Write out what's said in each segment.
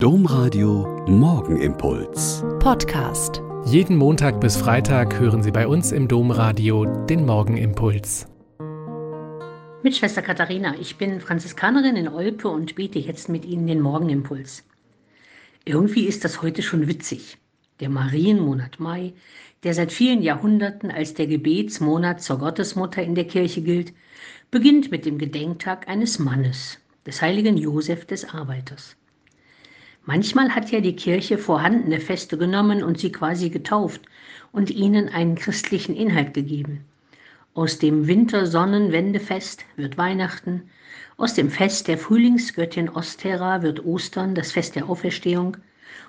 Domradio Morgenimpuls. Podcast. Jeden Montag bis Freitag hören Sie bei uns im Domradio den Morgenimpuls. Mit Schwester Katharina, ich bin Franziskanerin in Olpe und bete jetzt mit Ihnen den Morgenimpuls. Irgendwie ist das heute schon witzig. Der Marienmonat Mai, der seit vielen Jahrhunderten als der Gebetsmonat zur Gottesmutter in der Kirche gilt, beginnt mit dem Gedenktag eines Mannes, des heiligen Josef des Arbeiters. Manchmal hat ja die Kirche vorhandene Feste genommen und sie quasi getauft und ihnen einen christlichen Inhalt gegeben. Aus dem Wintersonnenwendefest wird Weihnachten, aus dem Fest der Frühlingsgöttin Ostera wird Ostern, das Fest der Auferstehung,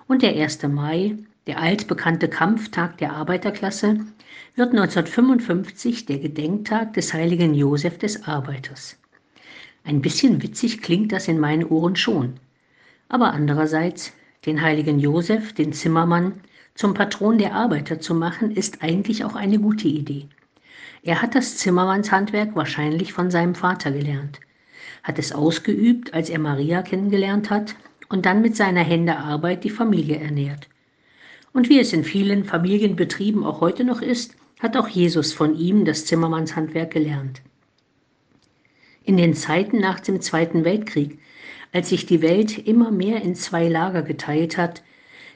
und der 1. Mai, der altbekannte Kampftag der Arbeiterklasse, wird 1955 der Gedenktag des heiligen Josef des Arbeiters. Ein bisschen witzig klingt das in meinen Ohren schon. Aber andererseits, den heiligen Josef, den Zimmermann, zum Patron der Arbeiter zu machen, ist eigentlich auch eine gute Idee. Er hat das Zimmermannshandwerk wahrscheinlich von seinem Vater gelernt, hat es ausgeübt, als er Maria kennengelernt hat und dann mit seiner Hände Arbeit die Familie ernährt. Und wie es in vielen Familienbetrieben auch heute noch ist, hat auch Jesus von ihm das Zimmermannshandwerk gelernt. In den Zeiten nach dem Zweiten Weltkrieg als sich die Welt immer mehr in zwei Lager geteilt hat,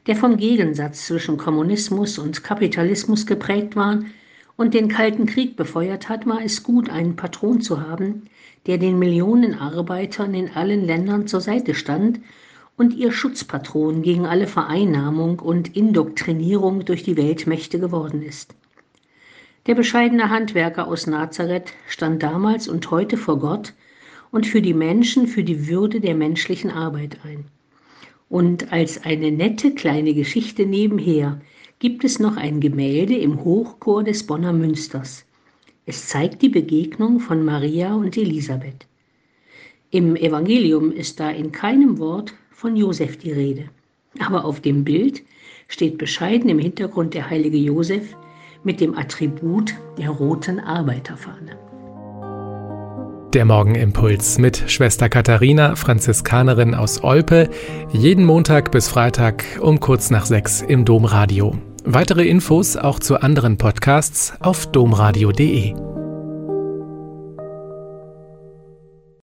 der vom Gegensatz zwischen Kommunismus und Kapitalismus geprägt war und den Kalten Krieg befeuert hat, war es gut, einen Patron zu haben, der den Millionen Arbeitern in allen Ländern zur Seite stand und ihr Schutzpatron gegen alle Vereinnahmung und Indoktrinierung durch die Weltmächte geworden ist. Der bescheidene Handwerker aus Nazareth stand damals und heute vor Gott und für die Menschen, für die Würde der menschlichen Arbeit ein. Und als eine nette kleine Geschichte nebenher gibt es noch ein Gemälde im Hochchor des Bonner Münsters. Es zeigt die Begegnung von Maria und Elisabeth. Im Evangelium ist da in keinem Wort von Josef die Rede. Aber auf dem Bild steht bescheiden im Hintergrund der heilige Josef mit dem Attribut der roten Arbeiterfahne. Der Morgenimpuls mit Schwester Katharina, Franziskanerin aus Olpe, jeden Montag bis Freitag um kurz nach sechs im Domradio. Weitere Infos auch zu anderen Podcasts auf domradio.de.